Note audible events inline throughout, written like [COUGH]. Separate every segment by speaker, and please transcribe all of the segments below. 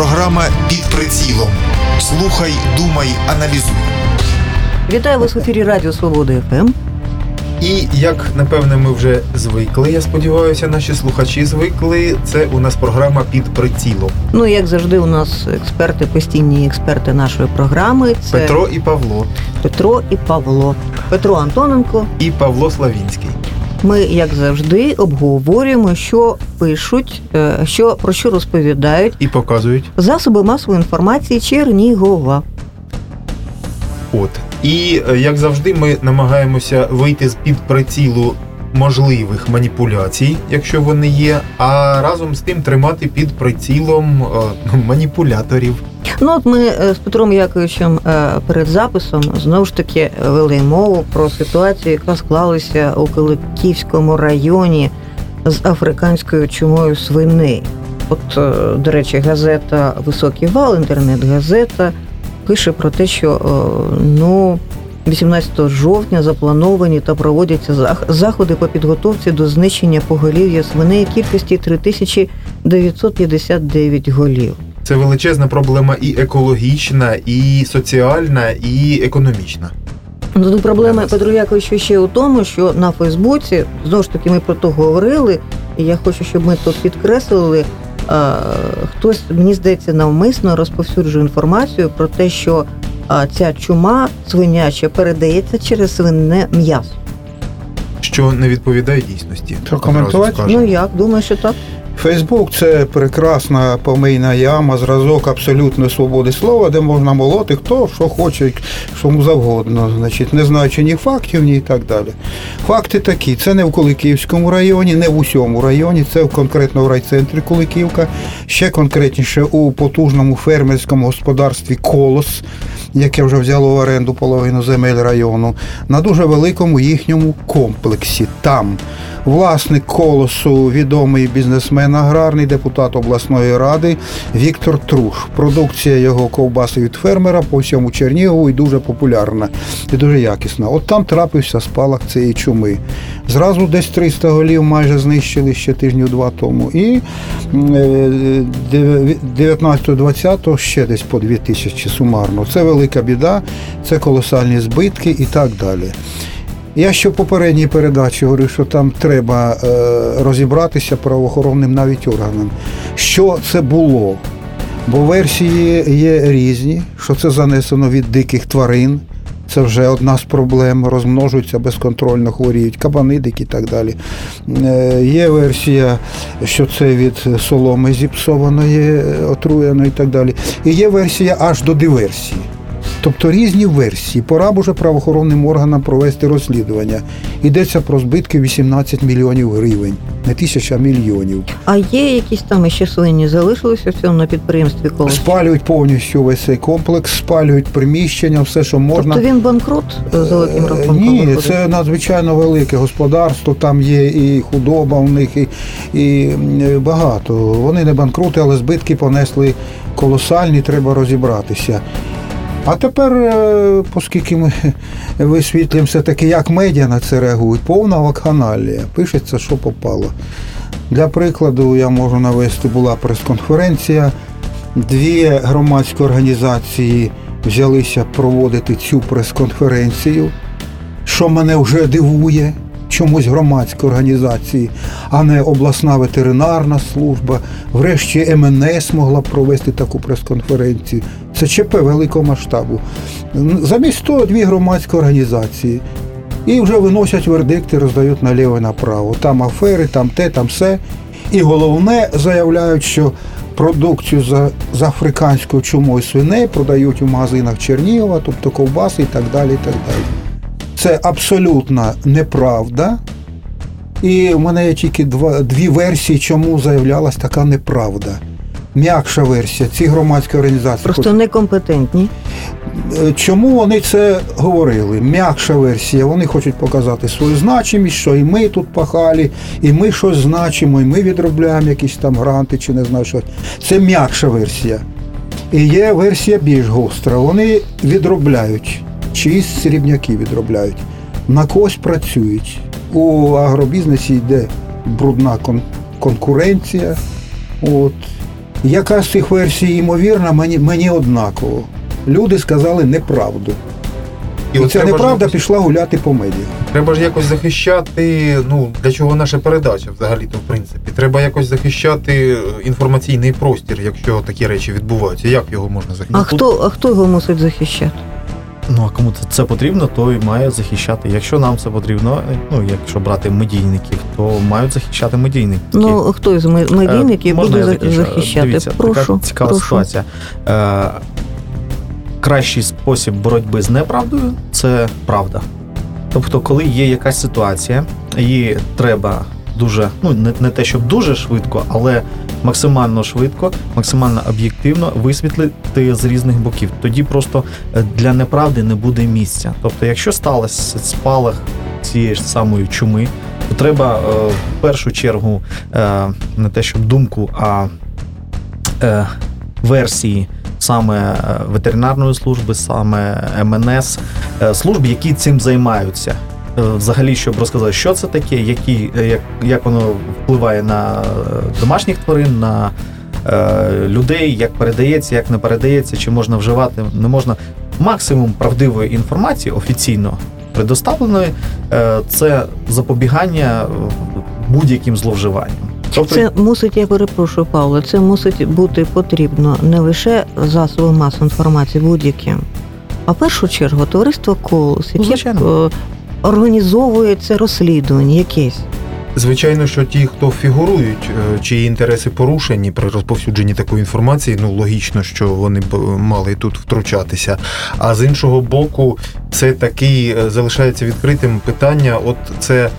Speaker 1: Програма під прицілом. Слухай, думай, аналізуй.
Speaker 2: Вітаю вас в ефірі Радіо Свобода ФМ.
Speaker 3: І як напевне ми вже звикли, я сподіваюся, наші слухачі звикли. Це у нас програма під прицілом.
Speaker 2: Ну як завжди, у нас експерти, постійні експерти нашої програми. Це
Speaker 3: Петро і Павло,
Speaker 2: Петро і Павло. Петро Антоненко.
Speaker 3: і Павло Славінський.
Speaker 2: Ми, як завжди, обговорюємо, що пишуть, е, що про що розповідають
Speaker 3: І показують.
Speaker 2: засоби масової інформації Чернігова.
Speaker 3: От. І е, як завжди, ми намагаємося вийти з під прицілу можливих маніпуляцій, якщо вони є, а разом з тим тримати під прицілом е, [LAUGHS] маніпуляторів.
Speaker 2: Ну от ми е, з Петром Яковичем е, перед записом знову ж таки вели мову про ситуацію, яка склалася у Киликівському районі з африканською чумою свиней. От, до речі, газета Високий вал, інтернет-газета, пише про те, що ну. 18 жовтня заплановані та проводяться заходи по підготовці до знищення поголів'я свиней кількості 3959 голів.
Speaker 3: Це величезна проблема і екологічна, і соціальна, і економічна.
Speaker 2: Ну, проблема. Петро Яковичу ще у тому, що на Фейсбуці знову ж таки ми про то говорили, і я хочу, щоб ми тут підкреслили. а, Хтось, мені здається, навмисно розповсюджує інформацію про те, що ця чума свиняча передається через свинне м'ясо.
Speaker 3: що не відповідає дійсності.
Speaker 4: Прокоментувати?
Speaker 3: Одразу скажу.
Speaker 2: Ну як, думаю, що так?
Speaker 4: Фейсбук це прекрасна помийна яма, зразок абсолютної свободи слова, де можна молоти хто що хоче, що завгодно, значить, не знаючи ні фактів, ні і так далі. Факти такі: це не в Куликівському районі, не в усьому районі, це конкретно в райцентрі Куликівка, ще конкретніше у потужному фермерському господарстві Колос, яке вже взяло в оренду половину земель району, на дуже великому їхньому комплексі. Там власник колосу, відомий бізнесмен аграрний, депутат обласної ради Віктор Труш. Продукція його ковбаси від фермера по всьому Чернігову і дуже популярна і дуже якісна. От там трапився спалах цієї чуми. Зразу десь 300 голів майже знищили ще тижнів два тому. І е, 19-20 ще десь по 2 тисячі сумарно. Це велика біда, це колосальні збитки і так далі. Я ще в попередній передачі говорив, що там треба е, розібратися правоохоронним навіть органам. Що це було? Бо версії є різні, що це занесено від диких тварин. Це вже одна з проблем, розмножуються безконтрольно, хворіють, кабани дикі і так далі. Е, Є версія, що це від соломи зіпсованої, отруєної і так далі. І є версія аж до диверсії. Тобто різні версії. Пора б уже правоохоронним органам провести розслідування. Йдеться про збитки 18 мільйонів гривень, не тисяча мільйонів.
Speaker 2: А є якісь там ще свині залишилися в цьому на підприємстві колос?
Speaker 4: Спалюють повністю весь цей комплекс, спалюють приміщення, все, що можна.
Speaker 2: Тобто він банкрут е, за великим
Speaker 4: Е,
Speaker 2: рахунком?
Speaker 4: Ні,
Speaker 2: виходить?
Speaker 4: це надзвичайно велике господарство. Там є і худоба у них, і, і багато. Вони не банкрути, але збитки понесли колосальні, треба розібратися. А тепер, е, оскільки ми [LAUGHS] висвітлюємо все-таки, як медіа на це реагують, повна вакханалія. Пишеться, що попало. Для прикладу, я можу навести, була прес-конференція. Дві громадські організації взялися проводити цю прес-конференцію, що мене вже дивує. Чомусь громадські організації, а не обласна ветеринарна служба. Врешті МНС могла провести таку прес-конференцію. Це ЧП великого масштабу. Замість того дві громадські організації. І вже виносять вердикти, роздають наліво і направо. Там афери, там те, там все. І головне заявляють, що продукцію за, з африканською чумою свиней продають у магазинах Чернігова, тобто ковбаси і так далі. і так далі. Це абсолютна неправда. І в мене є тільки два, дві версії, чому заявлялась така неправда. М'якша версія, ці громадські організації.
Speaker 2: Просто некомпетентні.
Speaker 4: Е, Чому вони це говорили? М'якша версія. Вони хочуть показати свою значимість, що і ми тут пахали, і ми щось значимо, і ми відробляємо якісь там гранти чи не знаю що. Це м'якша версія. І є версія більш гостра. Вони відробляють, чиїсь срібняки відробляють, на когось працюють. У агробізнесі йде брудна кон- конкуренція. От. Яка з цих версій ймовірна, мені, мені однаково. Люди сказали неправду. І,
Speaker 3: от
Speaker 4: ця неправда
Speaker 3: якось-
Speaker 4: пішла гуляти по медіа.
Speaker 3: Треба ж якось захищати. Ну для чого наша передача взагалі-то в принципі. Треба якось захищати е, інформаційний простір, якщо такі речі відбуваються. Як його можна
Speaker 2: А хто, а хто його мусить захищати?
Speaker 5: Ну а кому це- потрібно, той має захищати. Якщо нам це потрібно, ну якщо брати медійників, то мають захищати медійники.
Speaker 2: Ну, хто із медійників
Speaker 5: Е,
Speaker 2: буде
Speaker 5: я
Speaker 2: захищати?
Speaker 5: Дивіться,
Speaker 2: прошу,
Speaker 5: така цікава
Speaker 2: прошу.
Speaker 5: ситуація. Е, кращий спосіб боротьби з неправдою це правда. Тобто, коли є якась ситуація, її треба дуже, ну не, не те, щоб дуже швидко, але максимально швидко, максимально об'єктивно висвітлити з різних боків. Тоді просто е, для неправди не буде місця. Тобто, якщо сталося спалах цієї ж самої чуми, то треба е, в першу чергу е, не те, щоб думку, а е, версії саме е, ветеринарної служби, саме МНС, е, служб, які цим займаються. Е, Взагалі, щоб розказати, що це таке, які, е, як, як воно впливає на е, домашніх тварин, на е, людей, як передається, як не передається, чи можна вживати, не можна. Максимум правдивої інформації офіційно предоставленої е, це запобігання будь-яким зловживанням. Тобто,
Speaker 2: Це мусить, я перепрошую, Павло, це мусить бути потрібно не лише засоби масової інформації будь-яким, а в першу чергу товариство Колос,
Speaker 5: Ну,
Speaker 2: яке
Speaker 5: звичайно.
Speaker 2: е, організовує це розслідування якесь.
Speaker 3: Звичайно, що ті, хто фігурують, е, чиї інтереси порушені при розповсюдженні такої інформації, ну логічно, що вони б мали тут втручатися. А з іншого боку, це таки е, залишається відкритим питання. От це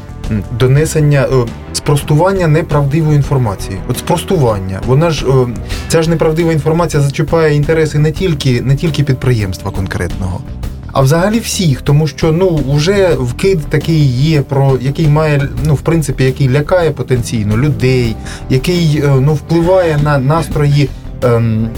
Speaker 3: донесення е, спростування неправдивої інформації. От спростування. Вона ж е, ця ж неправдива інформація зачіпає інтереси не тільки, не тільки підприємства конкретного. А взагалі всіх, тому що ну вже вкид такий є, про який має ну в принципі, який лякає потенційно людей, який е, ну впливає на настрої ем,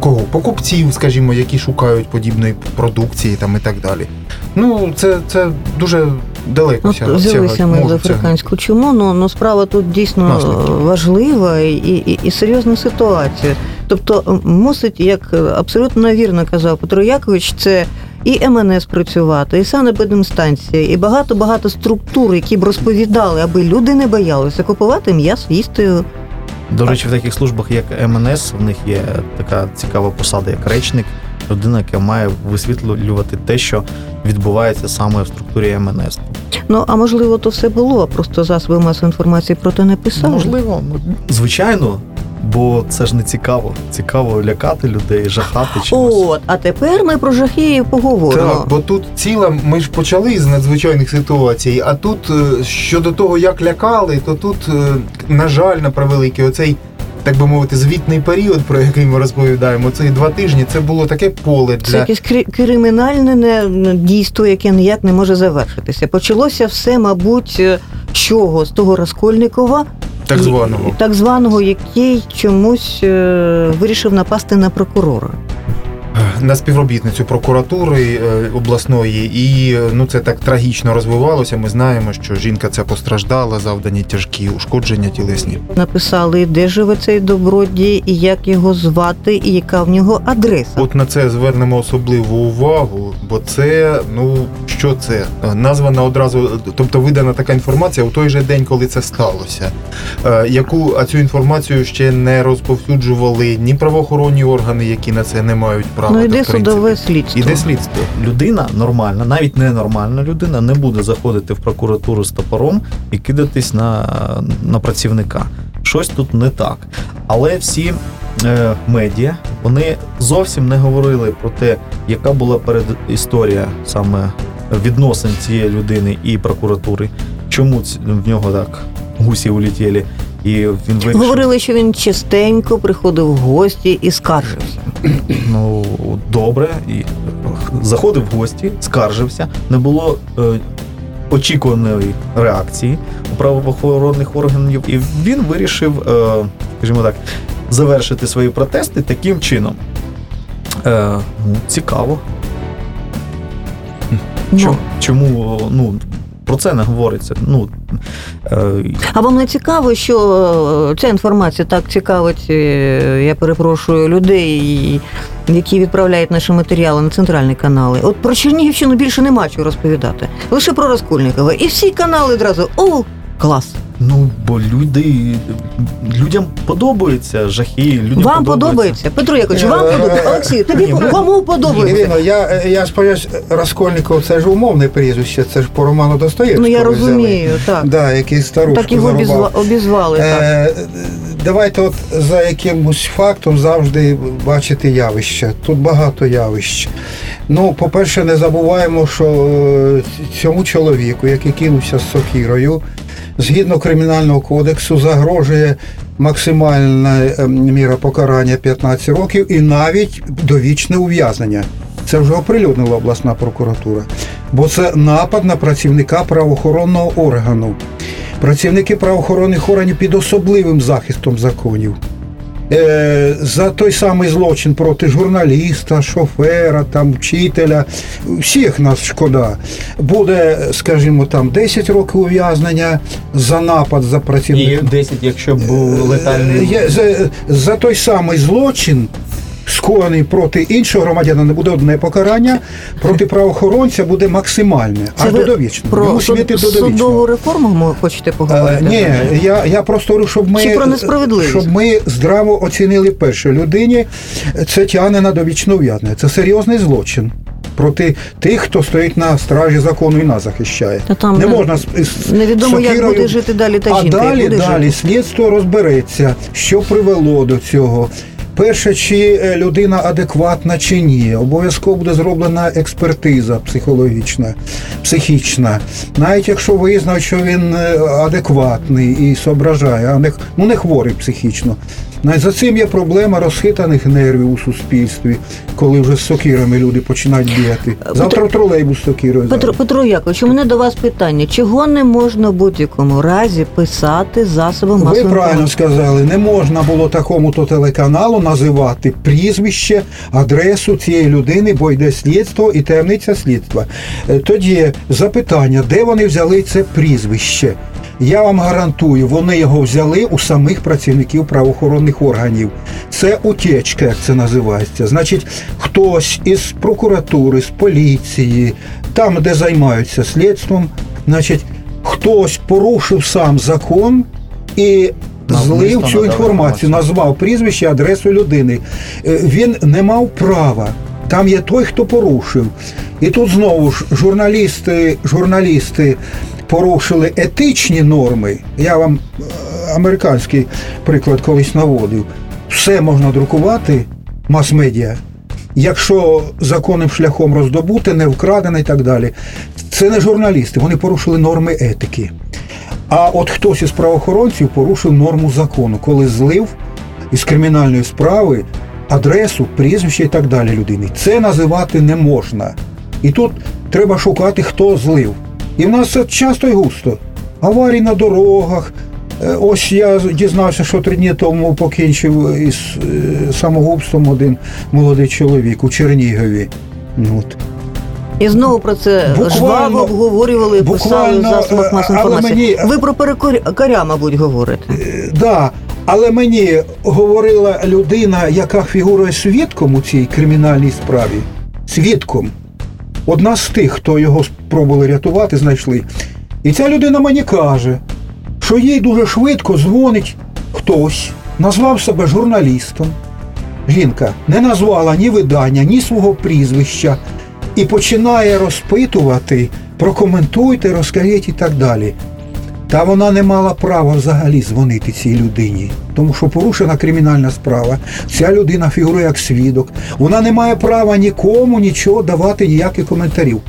Speaker 3: кого покупців, скажімо, які шукають подібної продукції там і так далі. Ну це, це дуже далеко
Speaker 2: От
Speaker 3: сяга-
Speaker 2: взялися ми за африканську чуму, ну, ну справа тут дійсно
Speaker 3: Наслідки.
Speaker 2: важлива і, і, і серйозна ситуація. Тобто мусить, як е, абсолютно вірно казав Петро Якович, це і МНС працювати, і санепідемстанція, і багато-багато структур, які б розповідали, аби люди не боялися купувати м'ясо, їсти.
Speaker 5: До речі, в таких службах, як МНС, в них є така цікава посада, як речник, людина, яка має висвітлювати те, що відбувається саме в структурі МНС.
Speaker 2: Ну а можливо, то все було, а просто засоби масової інформації про те не писали.
Speaker 5: Можливо, звичайно, бо це ж не цікаво. Цікаво лякати людей, жахати чимось.
Speaker 2: От, а тепер ми про жахи поговоримо.
Speaker 3: Так, бо тут ціла, ми ж почали з надзвичайних ситуацій, а тут е, щодо того, як лякали, то тут, е, на жаль, на превеликий, оцей, так би мовити, звітний період, про який ми розповідаємо, цих два тижні, це було таке поле для Це
Speaker 2: якесь крі- кримінальне не- дійство, яке ніяк не може завершитися. Почалося все, мабуть, е, з чого? З того Раскольникова,
Speaker 3: Так званого.
Speaker 2: так званого, який чомусь е, вирішив напасти на прокурора.
Speaker 3: На співробітницю прокуратури е, обласної, і ну це так трагічно розвивалося. Ми знаємо, що жінка ця постраждала, завдані тяжкі ушкодження тілесні.
Speaker 2: Написали, де живе цей добродій, і як його звати, і яка в нього адреса.
Speaker 3: От на це звернемо особливу увагу, бо це ну що це названа одразу, тобто видана така інформація у той же день, коли це сталося. Е, Яку а цю інформацію ще не розповсюджували ні правоохоронні органи, які на це не мають права.
Speaker 2: Ну
Speaker 3: та,
Speaker 2: йде судове слідство.
Speaker 3: Іде слідство.
Speaker 5: Людина нормальна, навіть ненормальна людина, не буде заходити в прокуратуру з топором і кидатись на, на працівника. Щось тут не так. Але всі е, медіа вони зовсім не говорили про те, яка була перед історія саме відносин цієї людини і прокуратури. Чому в нього так гусі улетіли, і він вирішив.
Speaker 2: Говорили, що він частенько приходив в гості і скаржився. [CLEARS THROAT]
Speaker 5: Ну добре, і заходив в гості, скаржився, не було е, очікуваної реакції у правоохоронних органів, і він вирішив, е, скажімо так, завершити свої протести таким чином. Е, ну, цікаво.
Speaker 2: Ну,
Speaker 5: Чому, чому ну, про це не говориться. Ну, е,
Speaker 2: А вам не цікаво, що е, ця інформація так цікавить, е, я перепрошую, людей, які відправляють наші матеріали на центральні канали. От про Чернігівщину більше нема чого розповідати. Лише про Розкольникова. І всі канали одразу о, клас.
Speaker 5: Ну, бо люди, людям подобаються жахи, людям
Speaker 2: вам подобається? Петро Якович, вам
Speaker 4: Е,
Speaker 2: подобається? Олексій, тобі кому подобається?
Speaker 4: Ірина, я, я сподіваюся, Раскольников це ж умовне прізвище, це ж по роману Достоєвського.
Speaker 2: Ну я
Speaker 4: взяли.
Speaker 2: розумію, так.
Speaker 4: Да, який старушку
Speaker 2: Так його
Speaker 4: зарубав.
Speaker 2: обізвали. так.
Speaker 4: Е, давайте от за якимось фактом завжди бачити явища. Тут багато явищ. Ну, по-перше, не забуваємо, що е, цьому чоловіку, який кинувся з сокірою, згідно кримінального кодексу, загрожує максимальна е, міра покарання 15 років і навіть довічне ув'язнення. Це вже оприлюднила обласна прокуратура. Бо це напад на працівника правоохоронного органу. Працівники правоохоронних органів під особливим захистом законів. Е, за той самий злочин проти журналіста, шофера, там, вчителя, всіх нас шкода. Буде, скажімо, там 10 років ув'язнення за напад за
Speaker 5: І
Speaker 4: працівника.
Speaker 5: 10, якщо був летальний.
Speaker 4: Є- за, за той самий злочин, скоєний проти іншого громадянина, не буде одне покарання, проти правоохоронця буде максимальне, аж
Speaker 2: ви
Speaker 4: до довічного.
Speaker 2: Про суд- судову реформу ми хочете поговорити?
Speaker 4: Е, Ні, я, я просто говорю, щоб ми,
Speaker 2: Чи про
Speaker 4: щоб ми здраво оцінили перше. Людині це тягне на довічне ув'язнення. Це серйозний злочин проти тих, хто стоїть на стражі закону і нас захищає.
Speaker 2: Та там
Speaker 4: не можна
Speaker 2: Невідомо, як буде жити далі та
Speaker 4: а
Speaker 2: жінка. як
Speaker 4: далі,
Speaker 2: буде
Speaker 4: далі
Speaker 2: жити.
Speaker 4: слідство розбереться, що привело до цього. Перше, чи е, людина адекватна чи ні. Обов'язково буде зроблена експертиза психологічна, психічна. Навіть якщо визнав, що він е, адекватний і соображає, а не, ну, не хворий психічно. За цим є проблема розхитаних нервів у суспільстві, коли вже з сокирами люди починають бігати. Завтра тролейбус з сокирою.
Speaker 2: Петро, Петро Якович, у мене до вас питання: чого не можна в будь-якому разі писати засоби
Speaker 4: Ви правильно сказали, не можна було такому-то телеканалу називати прізвище, адресу цієї людини, бо йде слідство і таємниця слідства. Е, Тоді запитання, де вони взяли це прізвище? Я вам гарантую, вони його взяли у самих працівників правоохоронних органів. Це утечка, як це називається. Значить, хтось із прокуратури, з поліції, там, де займаються слідством, значить, хтось порушив сам закон і злив цю інформацію, назвав прізвище, адресу людини. Е, Він не мав права. Там є той, хто порушив. І тут знову ж журналісти, журналісти порушили етичні норми. Я вам е, американський приклад колись наводив. Все можна друкувати, мас-медіа, якщо законним шляхом роздобути, не вкрадено і так далі. Це не журналісти, вони порушили норми етики. А от хтось із правоохоронців порушив норму закону, коли злив із кримінальної справи адресу, прізвище і так далі людини. Це називати не можна. І тут треба шукати, хто злив. І в нас часто і густо. Аварії на дорогах. Е, Ось я дізнався, що три дні тому покінчив із е, самогубством один молодий чоловік у Чернігові. Ну, От.
Speaker 2: І знову про це
Speaker 4: Буквально-
Speaker 2: жваво обговорювали, писали в
Speaker 4: буквально,
Speaker 2: засобах
Speaker 4: е,
Speaker 2: масової інформації.
Speaker 4: мені-
Speaker 2: Ви про перекоря, мабуть, говорите.
Speaker 4: Е, Да, але мені говорила людина, яка фігурує свідком у цій кримінальній справі. Свідком. Одна з тих, хто його спробували рятувати, знайшли. І ця людина мені каже, що їй дуже швидко дзвонить хтось, назвав себе журналістом. Жінка не назвала ні видання, ні свого прізвища і починає розпитувати, прокоментуйте, розкажіть і так далі. Та вона не мала права взагалі дзвонити цій людині, тому що порушена кримінальна справа. Ця людина фігурує як свідок. Вона не має права нікому нічого давати, ніяких коментарів.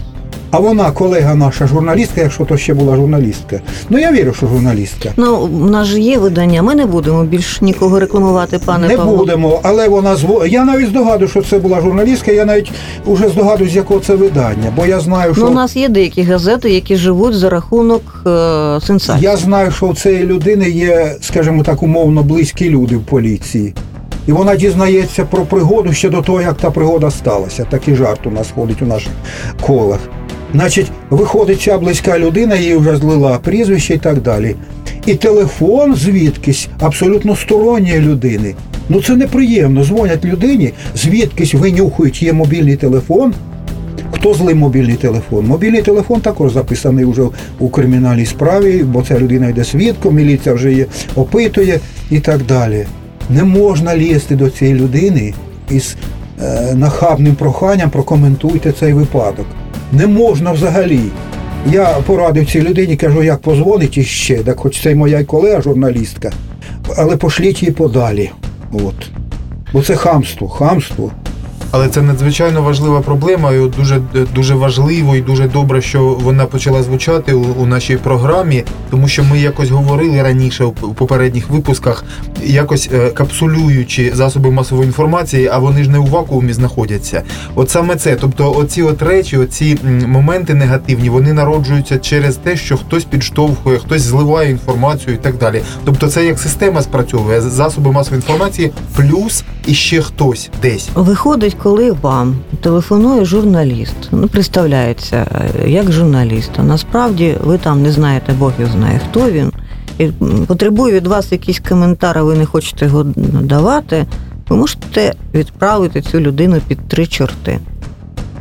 Speaker 4: А вона, колега наша журналістка, якщо то ще була журналістка. Ну я вірю, що журналістка.
Speaker 2: Ну, у нас же є видання, ми не будемо більш нікого рекламувати, пане
Speaker 4: не
Speaker 2: Павло.
Speaker 4: будемо, але вона зво. Я навіть здогадую, що це була журналістка. Я навіть уже здогадую, з якого це видання, бо я знаю, що
Speaker 2: Ну, у нас є деякі газети, які живуть за рахунок е, сенсацій.
Speaker 4: Я знаю, що у цієї людини є, скажімо так, умовно близькі люди в поліції. І вона дізнається про пригоду ще до того, як та пригода сталася. Такий жарт у нас ходить у наших колах. Значить, виходить ця близька людина, їй вже злила прізвище і так далі. І телефон звідкись абсолютно сторонньої людини. Ну це неприємно. Дзвонять людині, звідкись винюхують, є мобільний телефон. Хто злив мобільний телефон? Мобільний телефон також записаний вже у кримінальній справі, бо ця людина йде свідком, міліція вже її опитує і так далі. Не можна лізти до цієї людини із е, нахабним проханням прокоментуйте цей випадок. Не можна взагалі. Я порадив цій людині, кажу, як позвонить іще, так хоч це й моя колега, журналістка, але пошліть її подалі. От. Бо це хамство, хамство.
Speaker 3: Але це надзвичайно важлива проблема, і дуже дуже важливо і дуже добре, що вона почала звучати у, у нашій програмі, тому що ми якось говорили раніше у попередніх випусках, якось е, капсулюючи засоби масової інформації, а вони ж не у вакуумі знаходяться. От саме це, тобто, оці от речі, оці моменти негативні, вони народжуються через те, що хтось підштовхує, хтось зливає інформацію і так далі. Тобто, це як система спрацьовує засоби масової інформації, плюс іще хтось десь
Speaker 2: виходить коли вам телефонує журналіст, ну представляється е, як журналіст, а насправді ви там не знаєте, Бог його знає, хто він, і потребує від вас якийсь коментар, а ви не хочете його давати, ви можете відправити цю людину під три чорти.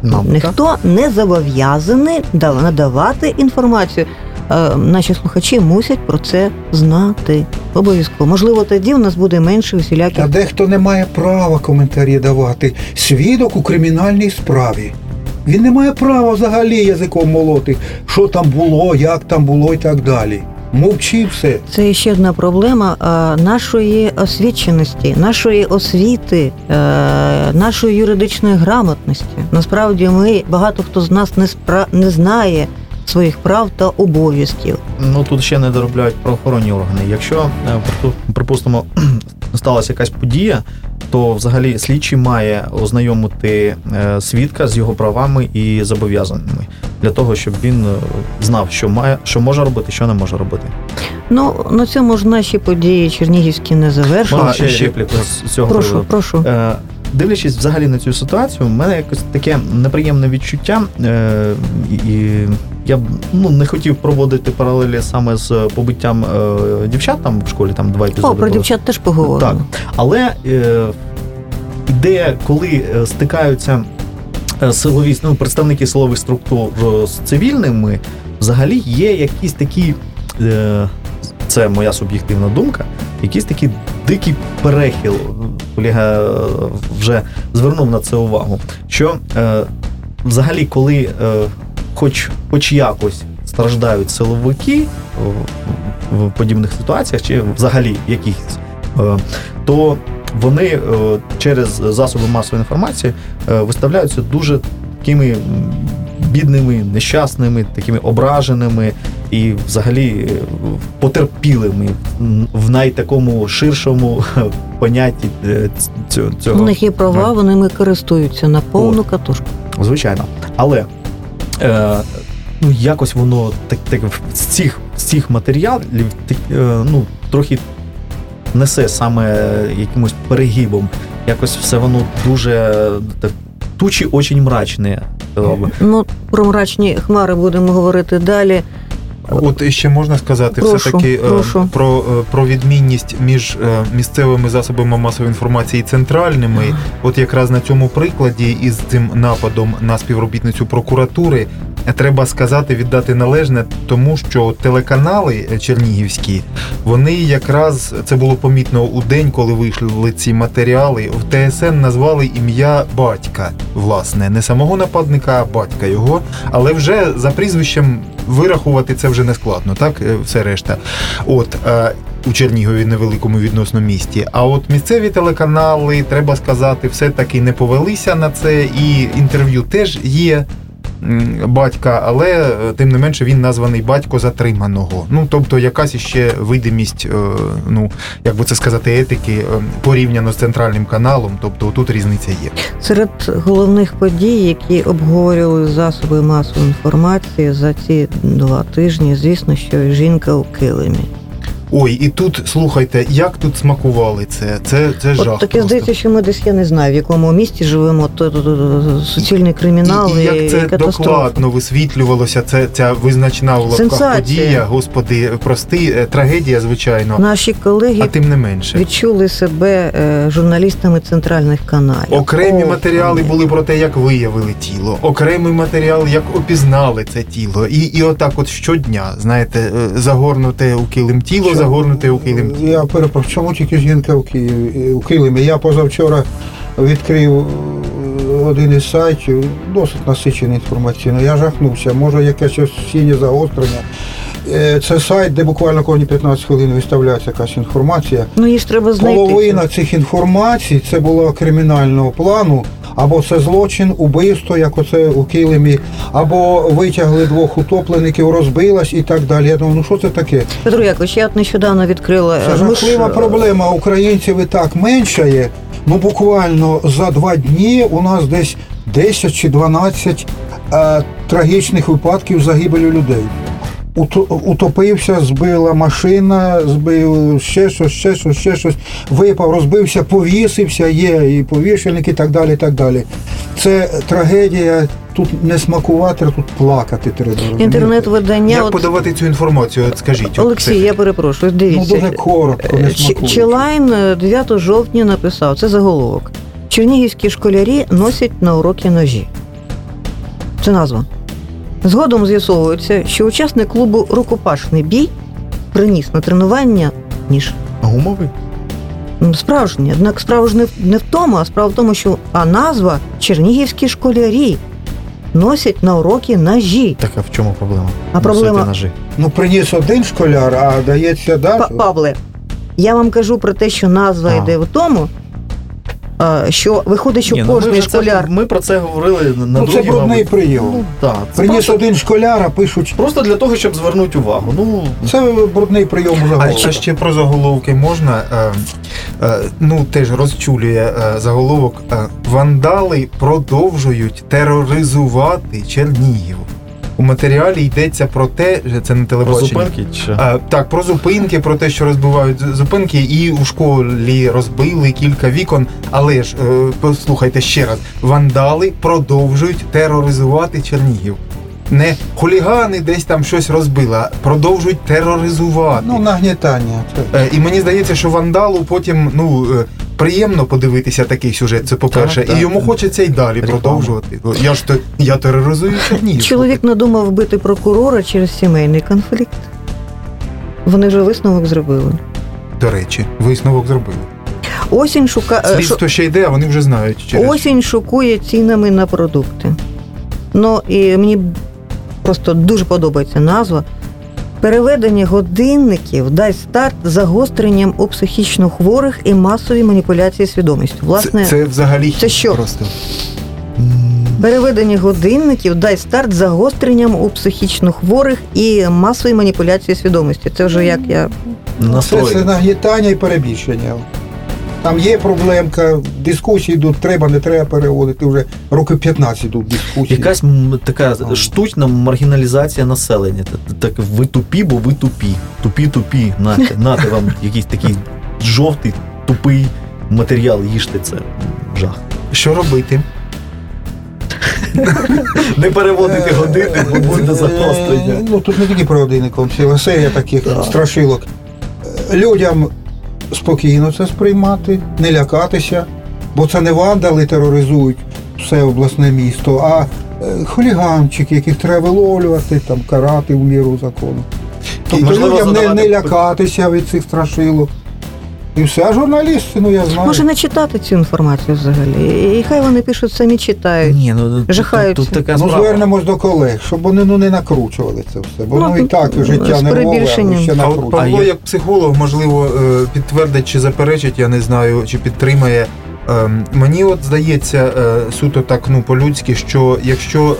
Speaker 2: Мабуть, Ніхто не зобов'язаний надавати інформацію. Е, наші слухачі мусять про це знати. Обов'язково. Можливо, тоді в нас буде менше усіляких...
Speaker 4: А дехто не має права коментарі давати. Свідок у кримінальній справі. Він не має права взагалі язиком молоти, що там було, як там було і так далі. Мовчи все.
Speaker 2: Це ще одна проблема нашої освіченості, нашої освіти, е, нашої юридичної грамотності. Насправді, ми багато хто з нас не спра... не знає своїх прав та обов'язків.
Speaker 5: Ну тут ще не доробляють правоохоронні органи. Якщо е, припустимо [CLEARS THROAT] сталася якась подія, то взагалі слідчий має ознайомити е, свідка з його правами і зобов'язаннями для того, щоб він е, знав, що має, що може робити, що не може робити.
Speaker 2: Ну на цьому ж наші події чернігівські не завершені.
Speaker 5: ще ще з цього
Speaker 2: прошу, приводу. прошу.
Speaker 5: Дивлячись взагалі на цю ситуацію, в мене якось таке неприємне відчуття, е, і я б ну не хотів проводити паралелі саме з побиттям е, дівчат там в школі, там два епізоди.
Speaker 2: О, про дівчат теж поговоримо.
Speaker 5: Так, але е, ідея, коли е, стикаються е, силові ну, представники силових структур з цивільними, взагалі є якісь такі. Е, це моя суб'єктивна думка, якийсь такий дикий перехил. Колега вже звернув на це увагу. Що е, взагалі, коли е, хоч хоч якось страждають силовики в, в подібних ситуаціях, чи взагалі якихось, е, то вони е, через засоби масової інформації е, виставляються дуже такими бідними, нещасними, такими ображеними і взагалі е, потерпілими в найтакому ширшому [LAUGHS] понятті е, цього.
Speaker 2: У них є права, вони ми користуються на повну О, катушку.
Speaker 5: Звичайно. Але е, ну, якось воно так, так з цих з цих матеріалів так, е, ну, трохи несе саме якимось перегибом. Якось все воно дуже так, тучі очень мрачні.
Speaker 2: Ну, про мрачні хмари будемо говорити далі.
Speaker 3: От ще можна сказати, прошу, все таки прошу. про е, про відмінність між е, місцевими засобами масової інформації і центральними. От якраз на цьому прикладі із цим нападом на співробітницю прокуратури треба сказати, віддати належне, тому що телеканали чернігівські, вони якраз це було помітно у день, коли вийшли ці матеріали. В ТСН назвали ім'я батька, власне, не самого нападника, а батька його, але вже за прізвищем вирахувати це вже не складно, так е, все решта. От у Чернігові невеликому відносно місті. А от місцеві телеканали, треба сказати, все таки не повелися на це, і інтерв'ю теж є батька, але е, тим не менше він названий батько затриманого. Ну тобто, якась іще видимість, е, ну як би це сказати, етики е, порівняно з центральним каналом. Тобто тут різниця є.
Speaker 2: Серед головних подій, які обговорювали засоби масової інформації за ці два тижні, звісно, що жінка у килимі.
Speaker 3: Ой, і тут слухайте, як тут смакували це? Це, це жах.
Speaker 2: От таке
Speaker 3: просто.
Speaker 2: здається, що ми десь я не знаю, в якому місті живемо, то, то, то, то суцільний кримінал
Speaker 3: і,
Speaker 2: і,
Speaker 3: і як це
Speaker 2: катастрофа.
Speaker 3: докладно висвітлювалося, це ця визначна в лапках подія, господи, прости, е, трагедія, звичайно,
Speaker 2: Наші колеги
Speaker 3: а тим не менше.
Speaker 2: відчули себе е, журналістами центральних каналів.
Speaker 3: Окремі
Speaker 2: О,
Speaker 3: матеріали були про те, як виявили тіло, окремий матеріал, як опізнали це тіло. І, і отак, от щодня, знаєте, е, загорнуте у килим тіло,
Speaker 4: Чому?
Speaker 3: у килим.
Speaker 4: Я перепрошую, чому тільки жінка в Києві у Килимі? Я позавчора відкрив е, один із сайтів, досить насичений інформаційно. Я жахнувся, може якесь осіннє загострення. Е, Це сайт, де буквально кожні 15 хвилин виставляється якась інформація.
Speaker 2: Ну її ж треба знайти.
Speaker 4: Половина цих інформацій це було кримінального плану, або це злочин, убивство, як оце у Килимі, або витягли двох утоплеників, розбилась і так далі. Я думаю, ну що це таке?
Speaker 2: Петро Якович, я от нещодавно відкрила
Speaker 4: Це
Speaker 2: е,
Speaker 4: жахлива
Speaker 2: е,
Speaker 4: проблема. Українців і так меншає. Ну буквально за два дні у нас десь 10 чи 12 е, трагічних випадків загибелі людей. Уто- Утопився, збила машина, збив ще щось, ще щось, ще щось, випав, розбився, повісився, є і повішальник, і так далі. і так далі. Це трагедія. Тут не смакувати, тут плакати треба. розумієте?
Speaker 2: інтернет-видання.
Speaker 3: Як
Speaker 2: от-
Speaker 3: подавати цю інформацію? От скажіть.
Speaker 2: Олексій,
Speaker 3: це-
Speaker 2: я перепрошую, Дивіться Ну
Speaker 4: дуже коротко, не
Speaker 2: Е, Ч- Челайн е, 9 жовтня написав, це заголовок. Чернігівські школярі носять на уроки ножі. Це назва. Згодом з'ясовується, що учасник клубу Рукопашний бій приніс на тренування ніж.
Speaker 5: Гумовий?
Speaker 2: М, Справжній. Однак справа ж не, в- не в тому, а справа в тому, що а назва чернігівські школярі носять на уроки ножі.
Speaker 5: Так а в чому проблема?
Speaker 2: А проблема-
Speaker 5: Носити ножи.
Speaker 4: Ну приніс один школяр, а дається да,
Speaker 2: Па- Павле, я вам кажу про те, що назва
Speaker 5: А.
Speaker 2: йде в тому, що виходить, що
Speaker 5: Ні, ну, ми,
Speaker 2: кожний
Speaker 5: це,
Speaker 2: школяр.
Speaker 5: ми про це говорили на
Speaker 4: Ну, це
Speaker 5: другій,
Speaker 4: брудний
Speaker 5: мабуть.
Speaker 4: прийом.
Speaker 5: Ну, так. Це
Speaker 4: Приніс
Speaker 5: просто,
Speaker 4: один школяр, а пишуть,
Speaker 5: просто для того, щоб звернути увагу. Ну,
Speaker 4: це брудний прийом у
Speaker 3: А
Speaker 4: заголовку.
Speaker 3: ще, ще про заголовки можна. Е, е, ну, теж розчулює е, заголовок. Е, вандали продовжують тероризувати Чернігів. У матеріалі йдеться про те, що це не
Speaker 5: про
Speaker 3: телебачення.
Speaker 5: зупинки чи.
Speaker 3: А, так, про зупинки, про те, що розбивають зупинки, і у школі розбили кілька вікон. Але ж е, послухайте ще раз: вандали продовжують тероризувати Чернігів. Не хулігани десь там щось розбили, а продовжують тероризувати.
Speaker 4: Ну, нагнітання.
Speaker 3: Е, І мені здається, що вандалу потім ну е, приємно подивитися такий сюжет. Це по-перше,
Speaker 5: Так, так.
Speaker 3: і йому хочеться й далі
Speaker 5: Реклама.
Speaker 3: продовжувати. Я ж то я тероризую Чернігів.
Speaker 2: Чоловік надумав вбити прокурора через сімейний конфлікт. Вони вже висновок зробили.
Speaker 3: До речі, висновок зробили.
Speaker 2: Осінь шука... е,
Speaker 3: Слідство ще йде, а вони вже знають через
Speaker 2: Осінь шокує цінами на продукти. Ну і мені просто дуже подобається назва. Переведення годинників дасть старт загостренням у психічно хворих і масові маніпуляції свідомістю. Власне,
Speaker 3: це, це взагалі
Speaker 2: це що?
Speaker 3: просто.
Speaker 2: переведення годинників дасть старт загостренням у психічно хворих і масові маніпуляції свідомості. Це вже як я
Speaker 4: Це,
Speaker 5: настрой.
Speaker 4: це нагнітання і перебільшення. Там є проблемка, дискусії йдуть, треба, не треба переводити. Вже роки 15 йдуть дискусії.
Speaker 5: Якась така штучна маргіналізація населення. Так ви тупі, бо ви тупі. Тупі, тупі. Нате, [LAUGHS] нате вам якийсь такий жовтий, тупий матеріал, їжте це. Жах.
Speaker 3: Що робити? [LAUGHS]
Speaker 5: Не переводити
Speaker 4: Е,
Speaker 5: години, бо буде
Speaker 4: е,
Speaker 5: загострення.
Speaker 4: Ну тут не тільки про годинником, ціла серія таких страшилок. Е, Людям спокійно це сприймати, не лякатися, бо це не вандали тероризують все обласне місто, а е, хуліганчики, яких треба виловлювати, там карати в міру закону. Тобто
Speaker 5: можливо,
Speaker 4: людям не, не лякатися від цих страшилок. І все, а журналісти, ну я знаю.
Speaker 2: може не читати цю інформацію взагалі. І хай вони пишуть, самі читають.
Speaker 5: Ні, ну тут, тут така
Speaker 4: Ну, звернемось до колег, щоб вони ну, не накручували це все. Бо
Speaker 2: Ну,
Speaker 4: ну, і так життя нервове, а
Speaker 2: перебільшенням.
Speaker 4: ще накручують.
Speaker 3: Павло,
Speaker 5: А я-
Speaker 3: як психолог, можливо, е, підтвердить чи заперечить, я не знаю, чи підтримає. Ем, Мені от здається, е, суто так ну по-людськи, що якщо.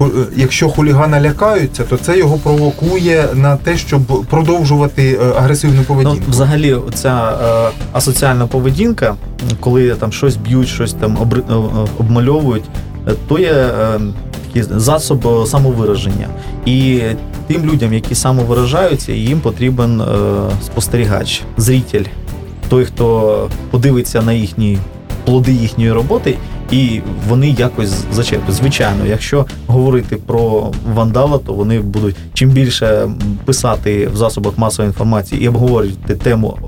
Speaker 3: Е, Якщо хулігана лякаються, то це його провокує на те, щоб продовжувати е, агресивну
Speaker 5: Ну, взагалі, ця е, асоціальна поведінка, коли там щось б'ють, щось там обри- е, обмальовують, то є е, такий засоб самовираження. І тим людям, які самовиражаються, їм потрібен е, спостерігач, зритель, той, хто подивиться на їхні плоди їхньої роботи, і вони якось зачеплять. Звичайно, якщо говорити про вандала, то вони будуть чим більше писати в засобах масової інформації і обговорювати тему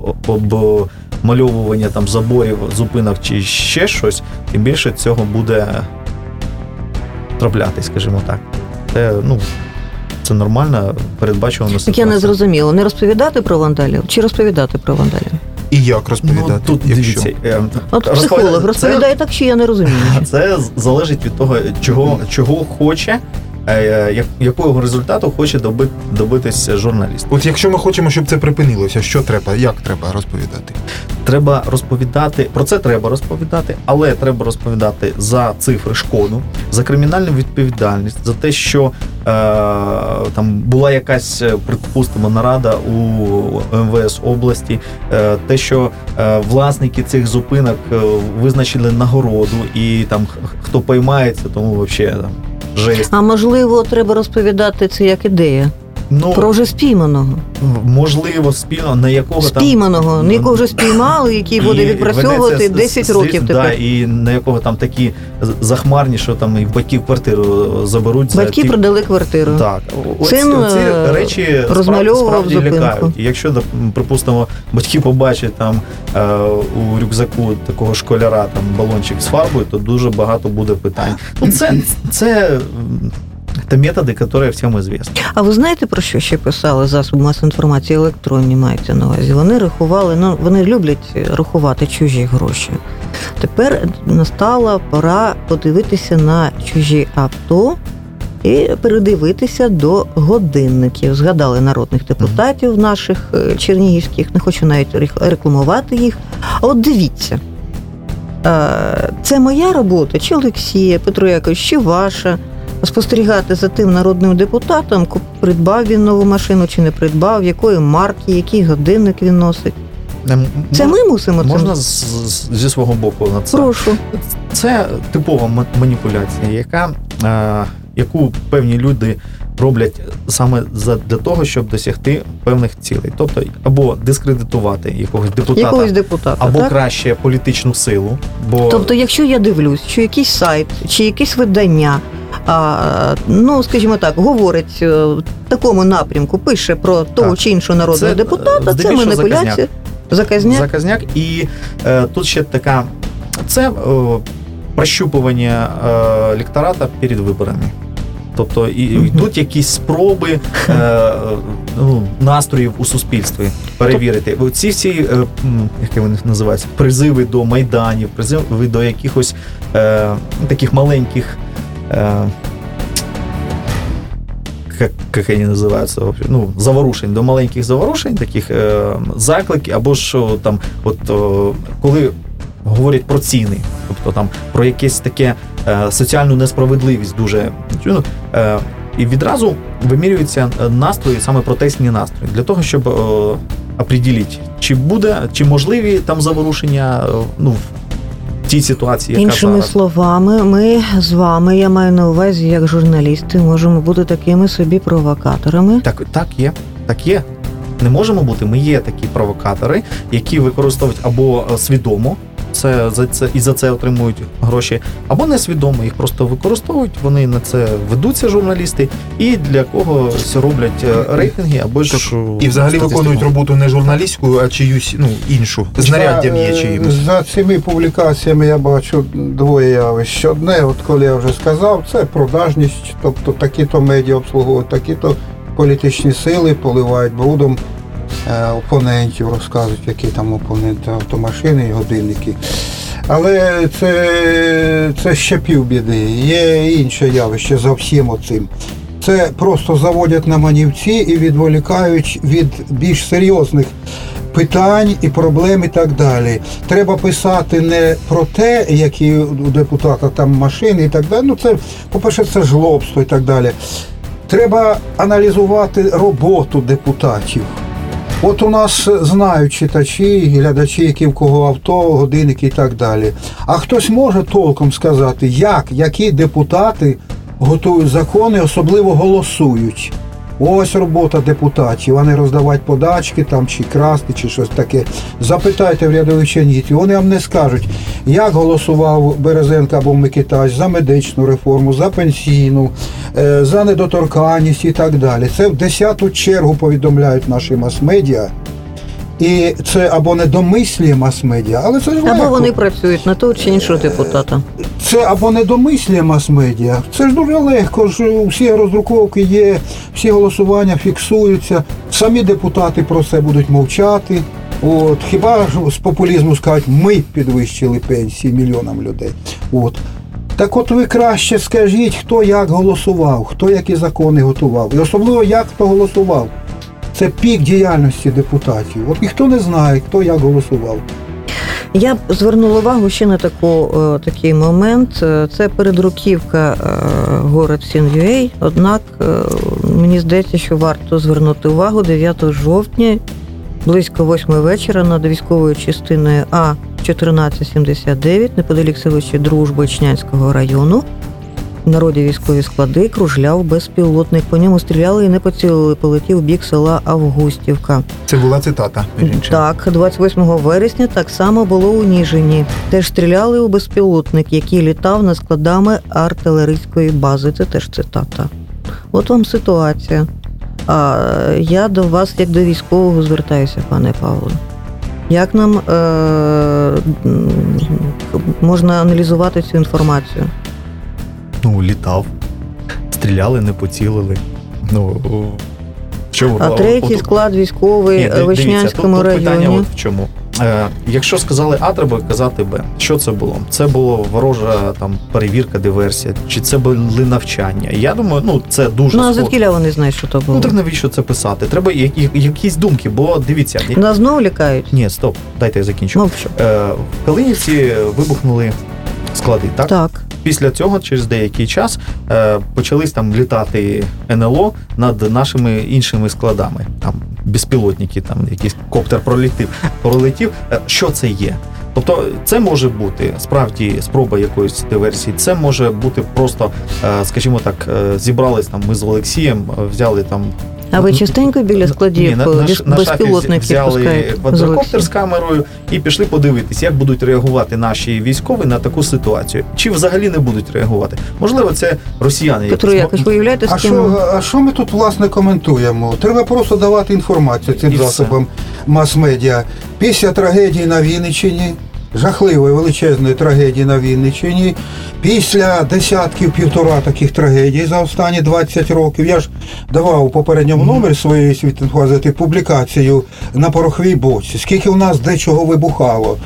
Speaker 5: обмальовування там заборів, зупинок чи ще щось, тим більше цього буде траплятись, скажімо так. Це ну. Це нормально, передбачувана
Speaker 2: Так я не зрозуміла, не розповідати про вандалів чи розповідати про вандалів?
Speaker 1: І як розповідати?
Speaker 5: Ну, тут
Speaker 1: якщо?
Speaker 5: дивіться, е,
Speaker 2: От психолог
Speaker 5: це-
Speaker 2: розповідає так, що я не розумію. [LAUGHS]
Speaker 5: Це залежить від того, чого, чого хоче, якого результату хоче доби, добитися журналіст.
Speaker 1: От якщо ми хочемо, щоб це припинилося, що треба, як треба розповідати?
Speaker 5: Треба розповідати про це треба розповідати, але треба розповідати за цифри шкоду, за кримінальну відповідальність, за те, що е, там була якась, е, припустимо, нарада у МВС області, е, те, що е, власники цих зупинок е, визначили нагороду, і там хто поймається, тому взагалі там жесть.
Speaker 2: А можливо, треба розповідати це як ідея
Speaker 5: Ну
Speaker 2: про вже спійманого.
Speaker 5: можливо, спільно на якого там
Speaker 2: Спійманого, на якого вже спіймали, [CLEARS THROAT] який буде відпрацьовувати 10
Speaker 5: с-
Speaker 2: років тепер.
Speaker 5: Да, і на якого там такі захмарні, що там і батьків квартиру заберуть
Speaker 2: Батьки
Speaker 5: за ті...
Speaker 2: продали квартиру.
Speaker 5: Так, оці,
Speaker 2: Син,
Speaker 5: оці
Speaker 2: е,
Speaker 5: речі
Speaker 2: розмальовував
Speaker 5: справді лякають. І якщо, припустимо, батьки побачать там е, у рюкзаку такого школяра там балончик з фарбою, то дуже багато буде питань. Ну, це, це, це методи, які всім известні.
Speaker 2: А ви знаєте про що ще писали засоби масової інформації електронні мається на увазі? Вони рахували, ну вони люблять рахувати чужі гроші. Тепер настала пора подивитися на чужі авто і передивитися до годинників. Згадали народних депутатів наших е, чернігівських, не хочу навіть рекламувати їх. А от дивіться. е, Це моя робота, чи Олексія, Петро Якович, чи ваша спостерігати за тим народним депутатом, придбав він нову машину чи не придбав, якої марки, який годинник він носить.
Speaker 5: Ем,
Speaker 2: Це ми мусимо
Speaker 5: можна з, з- зі свого боку на це.
Speaker 2: Прошу.
Speaker 5: Це типова ма- маніпуляція, яка, е, яку певні люди роблять саме за, для того, щоб досягти певних цілей. Тобто, або дискредитувати якогось депутата,
Speaker 2: Якогось депутата.
Speaker 5: або
Speaker 2: так?
Speaker 5: краще політичну силу. Бо
Speaker 2: Тобто, якщо я дивлюсь, що якийсь сайт чи якесь видання, а, ну скажімо так, говорить е, в такому напрямку, пише про того
Speaker 5: Так.
Speaker 2: чи іншого народного
Speaker 5: Це, е,
Speaker 2: депутата, це маніпуляція. Заказняк.
Speaker 5: заказняк. І е, тут ще така це е, прощупування е, лектората перед виборами. Тобто і, йдуть якісь спроби е, ну, настроїв у суспільстві перевірити. Ці всі, е, як вони називаються, призиви до майданів, призиви до якихось е, таких маленьких. Е, как, как они називаються ну, заворушень, до маленьких заворушень, таких е, закликів, або що там, от о, коли говорять про ціни, тобто там про якесь таке е, соціальну несправедливість дуже ну, е, і відразу вимірюються е, настрої, саме протестні настрої, для того, щоб е, определити, чи буде, чи можливі там заворушення е, ну, в тій ситуації, яка
Speaker 2: Іншими
Speaker 5: зараз.
Speaker 2: словами, ми з вами, я маю на увазі, як журналісти, можемо бути такими собі провокаторами.
Speaker 5: Так, так є. Так є. Не можемо бути. Ми є такі провокатори, які використовують або е, свідомо це за це і за це отримують гроші, або несвідомо їх просто використовують. Вони на це ведуться журналісти, і для когось роблять е, рейтинги або ж
Speaker 1: І взагалі
Speaker 5: статистику.
Speaker 1: виконують роботу не журналістську, а чиюсь ну, іншу. Знаряддям є
Speaker 4: е,
Speaker 1: чиїмось.
Speaker 4: За цими публікаціями я бачу двоє явищ. Одне, от коли я вже сказав, це продажність, тобто такі-то медіа обслуговують, такі-то політичні сили поливають брудом е, опонентів, розказують, які там опоненти, автомашини і годинники. Але це, це ще півбіди. Є інше явище за всім оцим. Це просто заводять на манівці і відволікають від більш серйозних питань і проблем і так далі. Треба писати не про те, які у депутата там машини і так далі. Ну це, по-перше, це жлобство і так далі. Треба аналізувати роботу депутатів. От у нас знають читачі, глядачі, які в кого авто, годинники і так далі. А хтось може толком сказати, як, які депутати готують закони, особливо голосують. Ось робота депутатів, а не роздавати подачки там, чи красти, чи щось таке. Запитайте в рядовичанітів, вони вам не скажуть, як голосував Березенко або Микитась за медичну реформу, за пенсійну, е, за недоторканність і так далі. Це в десяту чергу повідомляють наші мас-медіа. І це або недомислює мас-медіа, але це ж
Speaker 2: Або
Speaker 4: легко.
Speaker 2: вони працюють на того чи іншого депутата.
Speaker 4: Це або недомислює мас-медіа. Це ж дуже легко. ж Всі роздруковки є, всі голосування фіксуються. Самі депутати про це будуть мовчати. От хіба ж з популізму скажуть, ми підвищили пенсії мільйонам людей. От. Так от ви краще скажіть, хто як голосував, хто які закони готував. І особливо як хто голосував. Це пік діяльності депутатів. От ніхто не знає, хто як голосував.
Speaker 2: Я б звернула увагу ще на таку, е, такий момент. Е, Це передруківка е, город Сін.ua, Однак мені здається, що варто звернути увагу 9 жовтня, близько 8 вечора над військовою частиною А 1479 неподалік селища Дружби Ічнянського району. Народі військові склади кружляв безпілотник. По ньому стріляли і не поцілили, полетів в бік села Августівка.
Speaker 3: Це була цитата.
Speaker 2: Так, 28 вересня так само було у Ніжині. Теж стріляли у безпілотник, який літав над складами артилерійської бази. Це теж цитата. От вам ситуація. А я до вас, як до військового, звертаюся, пане Павло. Як нам е- можна аналізувати цю інформацію?
Speaker 5: Ну, літав, стріляли, не поцілили. Ну, що
Speaker 2: А третій склад військовий
Speaker 5: Ні,
Speaker 2: в Вишнянському
Speaker 5: тут питання от в чому. Е, якщо сказали А, треба казати Б. Що це було? Це було ворожа там перевірка, диверсія, чи це були навчання? Я думаю, ну це дуже
Speaker 2: Ну, а звідкіля вони знають, що то було?
Speaker 5: Ну так навіщо це писати? Треба я- я- якісь думки, бо дивіться,
Speaker 2: Нас знову лякають?
Speaker 5: ні, стоп, дайте я закінчу.
Speaker 2: Мовчу.
Speaker 5: Е, в Калинівці вибухнули склади, так?
Speaker 2: Так.
Speaker 5: Після цього, через деякий час, е, почались там літати НЛО над нашими іншими складами. Там безпілотники, там якийсь коптер пролетів. пролетів. Е, Що це є? Тобто, це може бути справді спроба якоїсь диверсії. Це може бути просто, е, скажімо так, зібрались там ми з Олексієм, взяли там
Speaker 2: А ви частенько біля складів
Speaker 5: Ні, на, на,
Speaker 2: безпілотників
Speaker 5: взяли квадрокоптер з камерою і пішли подивитись, як будуть реагувати наші військові на таку ситуацію. Чи взагалі не будуть реагувати? Можливо, це росіяни.
Speaker 2: Петро. Якович, виявляєте, з ким?
Speaker 4: що, а що ми тут власне коментуємо? Треба просто давати інформацію цим
Speaker 5: І
Speaker 4: засобам мас-медіа. Після трагедії на Вінниччині, жахливої величезної трагедії на Вінниччині, після десятків півтора таких трагедій за останні 20 років. Я ж давав у попередньому номері своєї світинфазити публікацію на пороховій боці, скільки у нас дечого вибухало.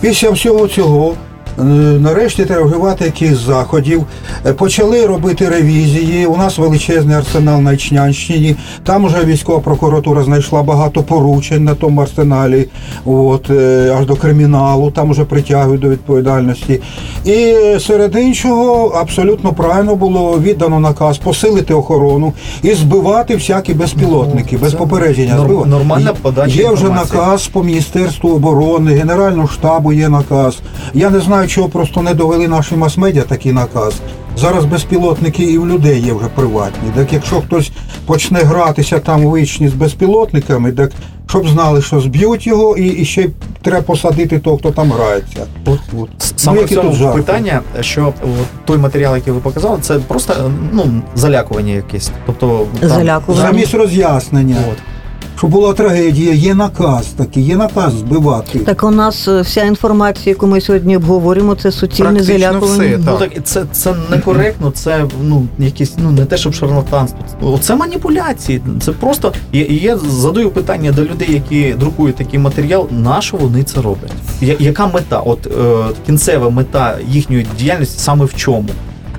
Speaker 4: Після всього цього Нарешті треба вживати якихось заходів. Е, Почали робити ревізії. У нас величезний арсенал на Ічнянщині. Там вже військова прокуратура знайшла багато поручень на тому арсеналі, от, е, аж до криміналу, там вже притягують до відповідальності. І е, серед іншого абсолютно правильно було віддано наказ посилити охорону і збивати всякі безпілотники, без попередження. збивати.
Speaker 5: нормальна подача
Speaker 4: Є вже наказ по Міністерству оборони, Генерального штабу є наказ. Я не знаю, чого просто не довели наші мас-медіа такий наказ. Зараз безпілотники і в людей є вже приватні. Так якщо хтось почне гратися там у вічні з безпілотниками, так щоб знали, що зб'ють його, і, і ще й треба посадити того, хто там грається. От, от.
Speaker 5: Саме
Speaker 4: Ну,
Speaker 5: в цьому
Speaker 4: тут жарти?
Speaker 5: питання, що от той матеріал, який ви показали, це просто ну залякування якесь. Тобто там-
Speaker 2: Залякування.
Speaker 4: Замість роз'яснення,
Speaker 5: От.
Speaker 4: Що була трагедія, є наказ такий, є наказ збивати.
Speaker 2: Так у нас е, вся інформація, яку ми сьогодні обговорюємо, це суцільне залякування.
Speaker 5: Ну
Speaker 3: Так.
Speaker 5: так це, це некоректно, це ну якісь ну не те, щоб шарлатанство. Це маніпуляції. Це просто я, я задаю питання до людей, які друкують такий матеріал. На що вони це роблять? Я, яка мета? От е, кінцева мета їхньої діяльності саме в чому?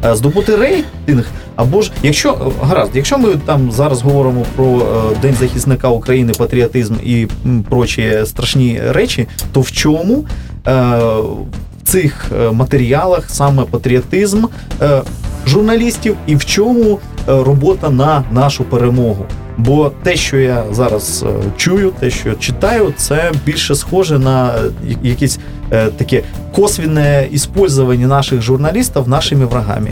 Speaker 5: Е, Здобути рейтинг, або ж якщо е, гаразд, якщо ми там зараз говоримо про е, День захисника України, патріотизм і прочі страшні речі, то в чому в цих матеріалах саме патріотизм журналістів і в чому робота на нашу перемогу? Бо те, що я зараз е, чую, те, що читаю, це більше схоже на якісь е, таке косвіне іспользування наших журналістів нашими врагами.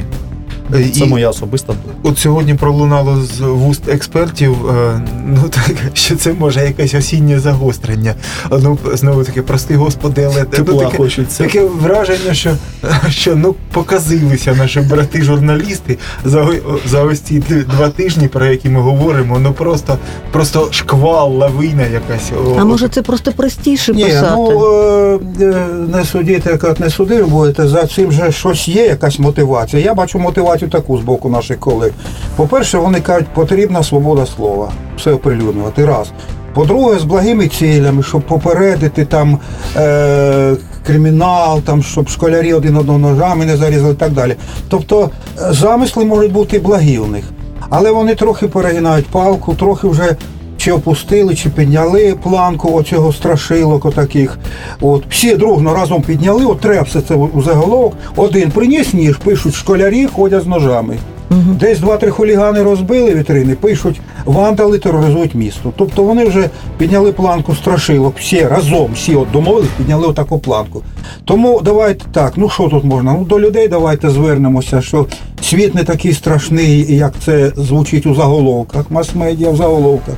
Speaker 3: Е,
Speaker 5: Це
Speaker 3: і-
Speaker 5: моя особиста думка.
Speaker 3: От сьогодні пролунало з вуст експертів, е, ну [LAUGHS] так що це може якесь осіннє загострення. Ну знову таки, прости господи, але ну, таке,
Speaker 5: хочеться.
Speaker 3: таке враження, що, [LAUGHS] що ну показилися наші брати-журналісти за, за ось ці два тижні, про які ми говоримо. Ну просто просто шквал, лавина якась.
Speaker 2: А може це просто простіше
Speaker 4: Ні,
Speaker 2: писати?
Speaker 4: ну е, е, не судіть, як не судив будете, за цим же щось є, якась мотивація. Я бачу мотивацію таку з боку наших колег. По-перше, вони кажуть, потрібна свобода слова, все оприлюднювати. Раз. По-друге, з благими цілями, щоб попередити там е, кримінал, там, щоб школярі один одного ножами не зарізали і так далі. Тобто е, замисли можуть бути благі у них. Але вони трохи перегинають палку, трохи вже чи опустили, чи підняли планку оцього страшилок отаких. От, всі дружно разом підняли, от треба все це у заголовок. Один приніс ніж, пишуть, школярі ходять з ножами. Десь два-три хулігани розбили вітрини, пишуть, вандали тероризують місто. Тобто вони вже підняли планку страшилок, всі разом, всі от домовились, підняли отаку планку. Тому давайте так, ну що тут можна? Ну до людей давайте звернемося, що світ не такий страшний, як це звучить у заголовках, мас-медіа в заголовках.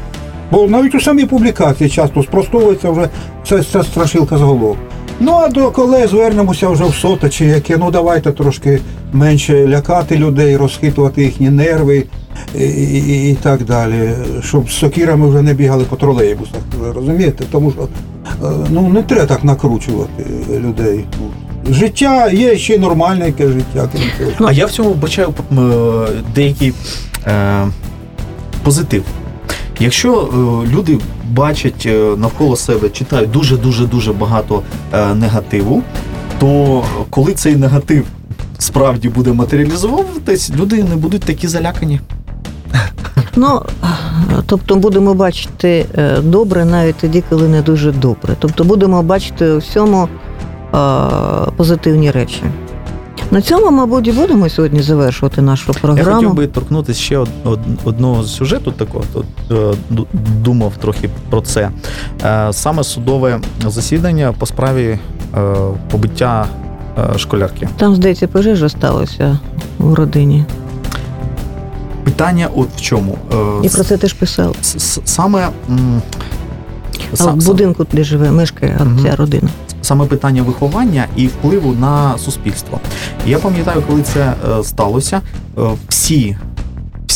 Speaker 4: Бо навіть у самій публікації часто спростовується вже ця, ця страшилка заголовок. Ну а до колег звернемося вже в сота чи яке. Ну давайте трошки менше лякати людей, розхитувати їхні нерви і, і, і так далі. Щоб з сокірами вже не бігали по тролейбусах. Розумієте? Тому що е, ну не треба так накручувати людей. Ну, Життя є ще й нормальне яке життя, цього.
Speaker 5: А я в цьому бачаю е, деякий е, позитив. Якщо е, люди бачать е, навколо себе, читають дуже дуже дуже багато е, негативу, то коли цей негатив справді буде матеріалізовуватись, люди не будуть такі залякані.
Speaker 2: Ну, тобто будемо бачити добре навіть тоді, коли не дуже добре. Тобто будемо бачити у всьому позитивні речі. На цьому, мабуть, і будемо сьогодні завершувати нашу програму.
Speaker 5: Я хотів би торкнутися ще од, од- одного сюжету такого. Тут, е, думав трохи про це. Е, Саме судове засідання по справі е, побиття школярки.
Speaker 2: Там, здається, пожежа сталася в родині.
Speaker 5: Питання от в чому.
Speaker 2: І про це теж писав.
Speaker 5: Саме,
Speaker 2: А
Speaker 5: сам-
Speaker 2: в будинку, де живе, мешкає
Speaker 5: Мгм.
Speaker 2: ця родина.
Speaker 5: Саме питання виховання і впливу на суспільство. Я пам'ятаю, коли це е, сталося, е, всі.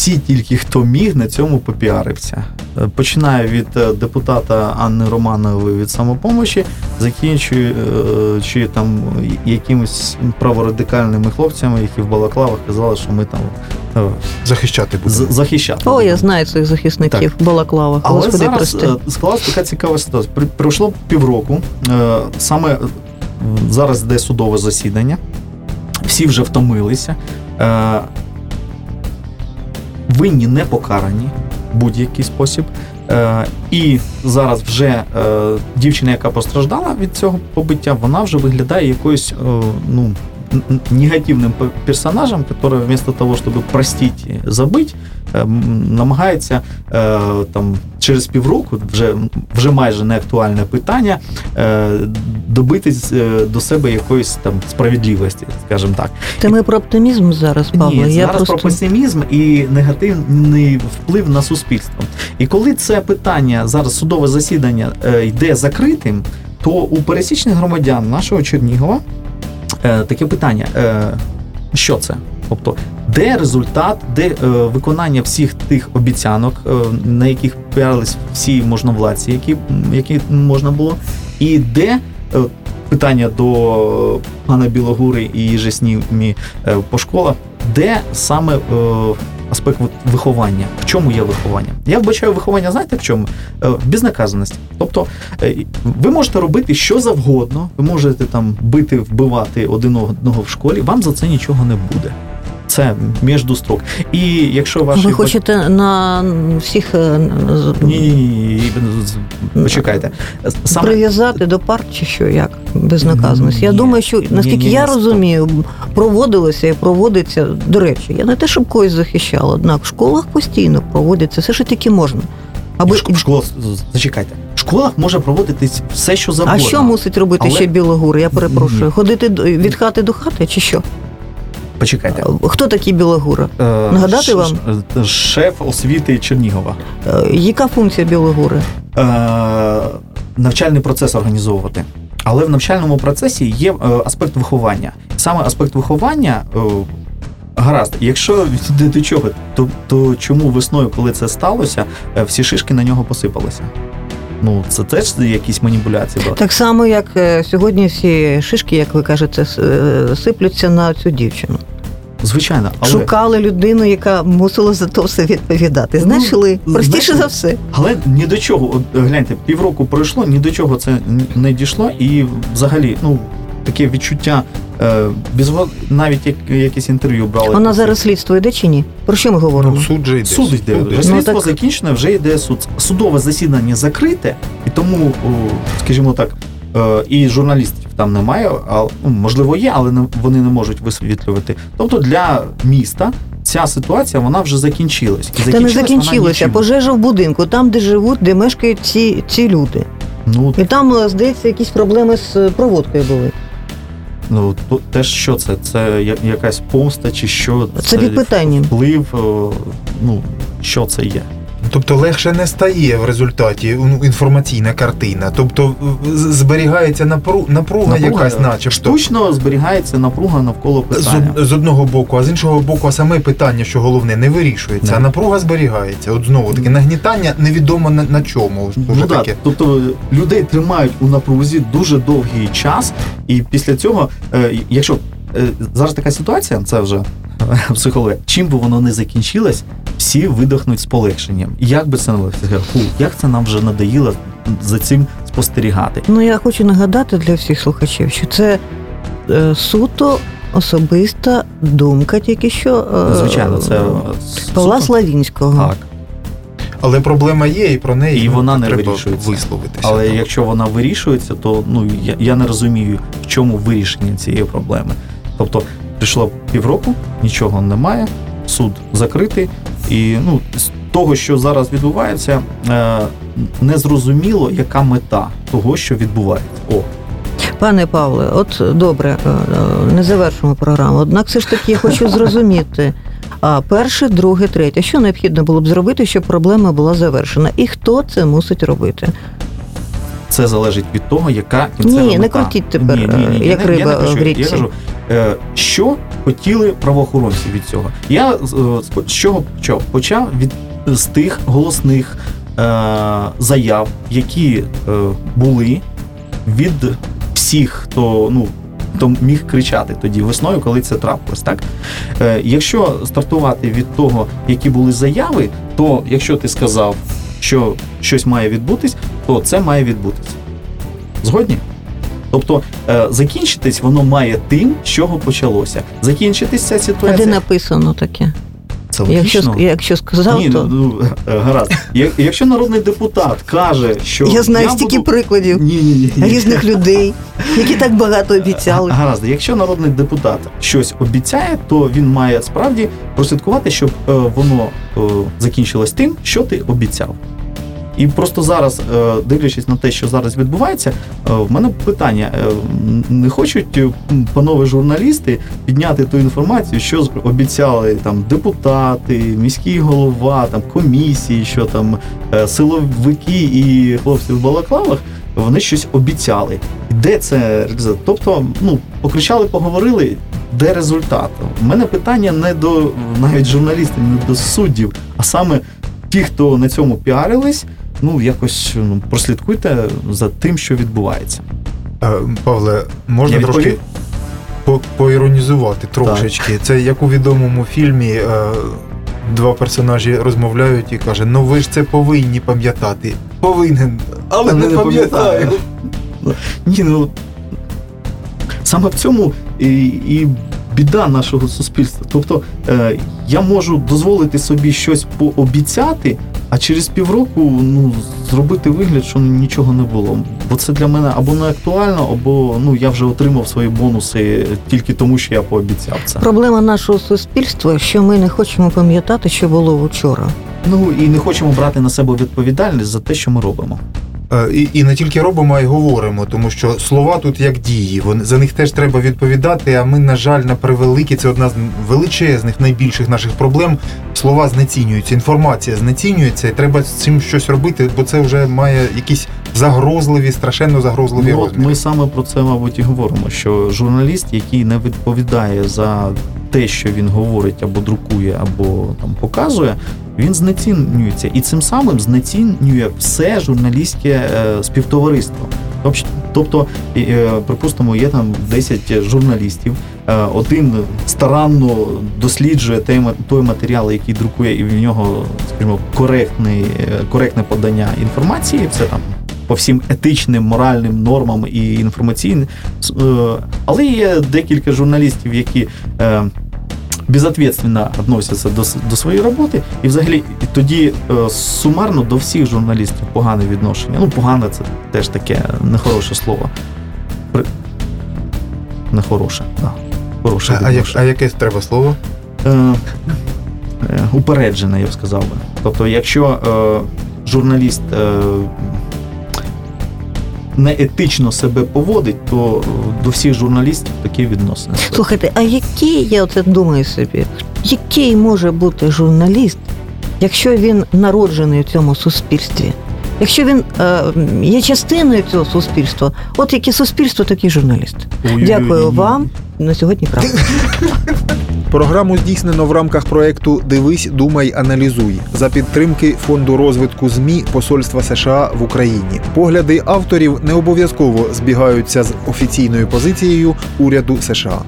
Speaker 5: Всі тільки хто міг на цьому попіарився. Е, Починаю від е, депутата Анни Романової від самопомочі, закінчуючи там якимось праворадикальними хлопцями, які в балаклавах казали, що ми там е,
Speaker 3: захищати будемо.
Speaker 5: захищати.
Speaker 2: О, я знаю цих захисників в балаклавах.
Speaker 5: Але
Speaker 2: Господи,
Speaker 5: зараз
Speaker 2: прости.
Speaker 5: е, склалась така цікава ситуація. Пройшло півроку. е, Саме е, зараз йде судове засідання. Всі вже втомилися. Винні не покарані в будь-який спосіб. Е, І зараз вже е, дівчина, яка постраждала від цього побиття, вона вже виглядає якоюсь е, ну, н- н- негативним персонажем, який вместо того, щоб простити, забити, е, м, намагається е, там через півроку, вже, вже майже не актуальне питання, е, добитись до себе якоїсь там справедливості, скажімо так.
Speaker 2: Та ми про оптимізм зараз, Павло.
Speaker 5: Ні,
Speaker 2: я
Speaker 5: зараз
Speaker 2: просто...
Speaker 5: про песимізм і негативний вплив на суспільство. І коли це питання зараз судове засідання е, йде закритим, то у пересічних громадян нашого Чернігова е, таке питання: е, що це? Тобто, де результат, де е, виконання всіх тих обіцянок, е, на яких піарились всі можновладці, які, які можна було, і де е, питання до пана Білогури і Жеснімі е, по школах, де саме е, аспект виховання? В чому є виховання? Я вбачаю виховання, знаєте в чому? Е, безнаказаності. Тобто е, ви можете робити що завгодно, ви можете там бити, вбивати один одного в школі, вам за це нічого не буде. Це між строк. І якщо ваші
Speaker 2: Ви хочете на всіх е,
Speaker 5: ні, ні, ні, почекайте. Саме
Speaker 2: прив'язати до парк чи що, як безнаказаність? Я думаю, що наскільки
Speaker 5: Ні, ні,
Speaker 2: я
Speaker 5: ні,
Speaker 2: розумію, проводилося і проводиться. До речі, я не те, щоб когось захищала, однак в школах постійно проводяться все, що тільки можна. Аби...
Speaker 5: в в школах, зачекайте, в школах може проводитись все, що
Speaker 2: А що мусить робити
Speaker 5: Але-
Speaker 2: ще білогур? Я перепрошую. Ходити від хати до хати чи що?
Speaker 5: Почекайте.
Speaker 2: Хто такий Білогура?
Speaker 5: Е,
Speaker 2: Нагадати вам?
Speaker 5: Шеф освіти Чернігова.
Speaker 2: Е, Яка функція Білогури?
Speaker 5: Е, навчальний процес організовувати. Але в навчальному процесі є е, аспект виховання. Саме аспект виховання. е, Гаразд, якщо [LAUGHS] до чого, то, то чому весною, коли це сталося, е, всі шишки на нього посипалися? Ну, це теж якісь маніпуляції були.
Speaker 2: Так само, як е, сьогодні всі шишки, як ви кажете, е, сиплються на цю дівчину.
Speaker 5: Звичайно, але,
Speaker 2: Шукали людину, яка мусила за то все відповідати.
Speaker 5: Ну,
Speaker 2: Знайшли. Простіше
Speaker 5: знайшли.
Speaker 2: за все.
Speaker 5: але ні до чого. От гляньте, півроку пройшло, ні до чого це не дійшло, і взагалі, ну, таке відчуття. Е, без, навіть як якесь інтерв'ю брали.
Speaker 2: Вона зараз слідство йде чи ні? Про що ми говоримо?
Speaker 3: Ну, суд же йде.
Speaker 5: Суд йде.
Speaker 3: Суд
Speaker 5: Вже слідство
Speaker 2: Ну, так-
Speaker 5: закінчене, вже йде суд. Судове засідання закрите, і тому, скажімо так, е, і журналістів там немає, а ну, можливо є, але не- вони не можуть висвітлювати. Тобто для міста ця ситуація вона вже закінчилась. І
Speaker 2: Та не
Speaker 5: нічим.
Speaker 2: Пожежа в будинку, там, де живуть, де мешкають ці, ці люди.
Speaker 5: Ну,
Speaker 2: І там, е, здається, якісь проблеми з проводкою були.
Speaker 5: Ну то теж що це? Це якась помста чи що?
Speaker 2: Це це питання
Speaker 5: Вплив, ну що це є?
Speaker 3: Тобто легше не стає в результаті ну, інформаційна картина. Тобто зберігається напру... напруга,
Speaker 5: Напруга,
Speaker 3: якась, начебто.
Speaker 5: Штучно зберігається напруга навколо
Speaker 3: З,
Speaker 5: питання.
Speaker 3: од- з одного боку, а з іншого боку, саме питання, що головне, не вирішується,
Speaker 5: Не.
Speaker 3: а напруга зберігається. От знову таки нагнітання невідомо на, на чому.
Speaker 5: Ну, да, тобто людей тримають у напрузі дуже довгий час, і після цього, е, якщо е, зараз така ситуація, це вже [LAUGHS] психологія, чим би воно не закінчилось, всі видохнуть з полегшенням. І Як би це не «Фу, як це нам вже надоїло за цим спостерігати.
Speaker 2: Ну, я хочу нагадати для всіх слухачів, що це е, суто особиста думка, тільки що е,
Speaker 5: Звичайно, це
Speaker 2: Павла Славінського.
Speaker 5: Так.
Speaker 3: Але проблема є, і про неї
Speaker 5: І
Speaker 3: ну,
Speaker 5: вона не
Speaker 3: треба
Speaker 5: вирішується.
Speaker 3: висловитися.
Speaker 5: Але
Speaker 3: Так.
Speaker 5: якщо вона вирішується, то ну я, я не розумію, в чому вирішення цієї проблеми. Тобто прийшло півроку, нічого немає, суд закритий, і ну з того, що зараз відбувається, е, незрозуміло, яка мета того, що відбувається. О,
Speaker 2: Пане Павле, от добре, е, е, не завершимо програму. Однак все ж таки я хочу зрозуміти. А перше, друге, третє, що необхідно було б зробити, щоб проблема була завершена? І хто це мусить робити?
Speaker 5: це залежить від того, яка кінцева
Speaker 2: Ні, не крутіть тепер,
Speaker 5: Ні, ні, ні,
Speaker 2: як
Speaker 5: я не- я
Speaker 2: риба
Speaker 5: не
Speaker 2: в річці.
Speaker 5: Я кажу, що хотіли правоохоронці від цього. Я е, з чого почав? Почав від з тих голосних е, заяв, які е, були від всіх, хто ну. Хто міг кричати тоді весною, коли це трапилось, так? Е, якщо стартувати від того, які були заяви, то якщо ти сказав, що щось має відбутись, то це має відбутися. Згодні? Тобто е, закінчитись воно має тим, з чого почалося. Закінчитись ця
Speaker 2: А де написано таке?
Speaker 5: Це
Speaker 2: Якщо, якщо сказав,
Speaker 5: Ні,
Speaker 2: то
Speaker 5: ну, е, гаразд. Я- Якщо народний депутат каже, що
Speaker 2: я знаю стільки
Speaker 5: буду...
Speaker 2: прикладів
Speaker 5: ні, ні, ні.
Speaker 2: різних людей, які так багато обіцяли.
Speaker 5: Гаразд, якщо народний депутат щось обіцяє, то він має справді прослідкувати, щоб е, воно е, закінчилось тим, що ти обіцяв. І просто зараз, е, дивлячись на те, що зараз відбувається, е, в мене питання: е, не хочуть панове журналісти підняти ту інформацію, що обіцяли там депутати, міський голова, там комісії, що там силовики і хлопці в балаклавах, вони щось обіцяли. Де це? Тобто, ну, покричали, поговорили, де результат? У мене питання не до навіть журналістів, не до суддів, а саме ті, хто на цьому піарились, ну якось ну, прослідкуйте за тим, що відбувається.
Speaker 3: Е, Павле, можна
Speaker 5: Я
Speaker 3: трошки
Speaker 5: відповів?
Speaker 3: по- поіронізувати трошечки. Це як у відомому фільмі. е, Два персонажі розмовляють і каже: Ну ви ж це повинні пам'ятати. Повинен, але, не, пам'ятаю.
Speaker 5: Ні, ну саме в цьому і, і біда нашого суспільства. Тобто е, я можу дозволити собі щось пообіцяти, а через півроку ну, зробити вигляд, що нічого не було. Бо це для мене або не актуально, або ну я вже отримав свої бонуси тільки тому, що я пообіцяв це.
Speaker 2: Проблема нашого суспільства, що ми не хочемо пам'ятати, що було вчора.
Speaker 5: Ну і не хочемо брати на себе відповідальність за те, що ми робимо.
Speaker 3: Е, І, і не тільки робимо, а й говоримо, тому що слова тут як дії. Вони за них теж треба відповідати. А ми, на жаль, на превеликі, це одна з величезних, найбільших наших проблем. Слова знецінюються, інформація знецінюється, і треба з цим щось робити, бо це вже має якісь загрозливі, страшенно загрозливі
Speaker 5: Ну,
Speaker 3: розміри.
Speaker 5: ми саме про це, мабуть, і говоримо. Що журналіст, який не відповідає за те, що він говорить або друкує, або там показує, він знецінюється, і цим самим знецінює все журналістське е, співтовариство. Тобто, Тобто, е, припустимо, є там 10 журналістів. е, Один старанно досліджує той, той матеріал, який друкує, і в нього, скажімо, коректний, коректне подання інформації. Все там по всім етичним, моральним нормам і інформаційним. Е, Але є декілька журналістів, які е, безответственно відносяться до, до своєї роботи, і взагалі і тоді е, сумарно до всіх журналістів погане відношення. Ну, погане це теж таке нехороше слово. При... Нехороше, да. Хороше
Speaker 3: А, а, а яке треба слово?
Speaker 5: Е, е, упереджене, я б сказав би. Тобто, якщо е, журналіст е, неетично себе поводить, то е, до всіх журналістів такі відносини.
Speaker 2: Слухайте, а який, я оце думаю собі, який може бути журналіст, якщо він народжений в цьому суспільстві? Якщо він е, є частиною цього суспільства, от яке суспільство, такий журналіст. Дякую вам. На сьогодні правда. [LAUGHS]
Speaker 1: Програму здійснено в рамках проекту Дивись, думай, аналізуй за підтримки фонду розвитку ЗМІ Посольства США в Україні. Погляди авторів не обов'язково збігаються з офіційною позицією уряду США.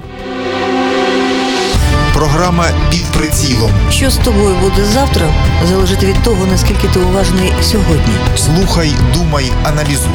Speaker 6: Програма під прицілом.
Speaker 2: Що з тобою буде завтра, залежить від того, наскільки ти уважний сьогодні.
Speaker 6: Слухай, думай, аналізуй.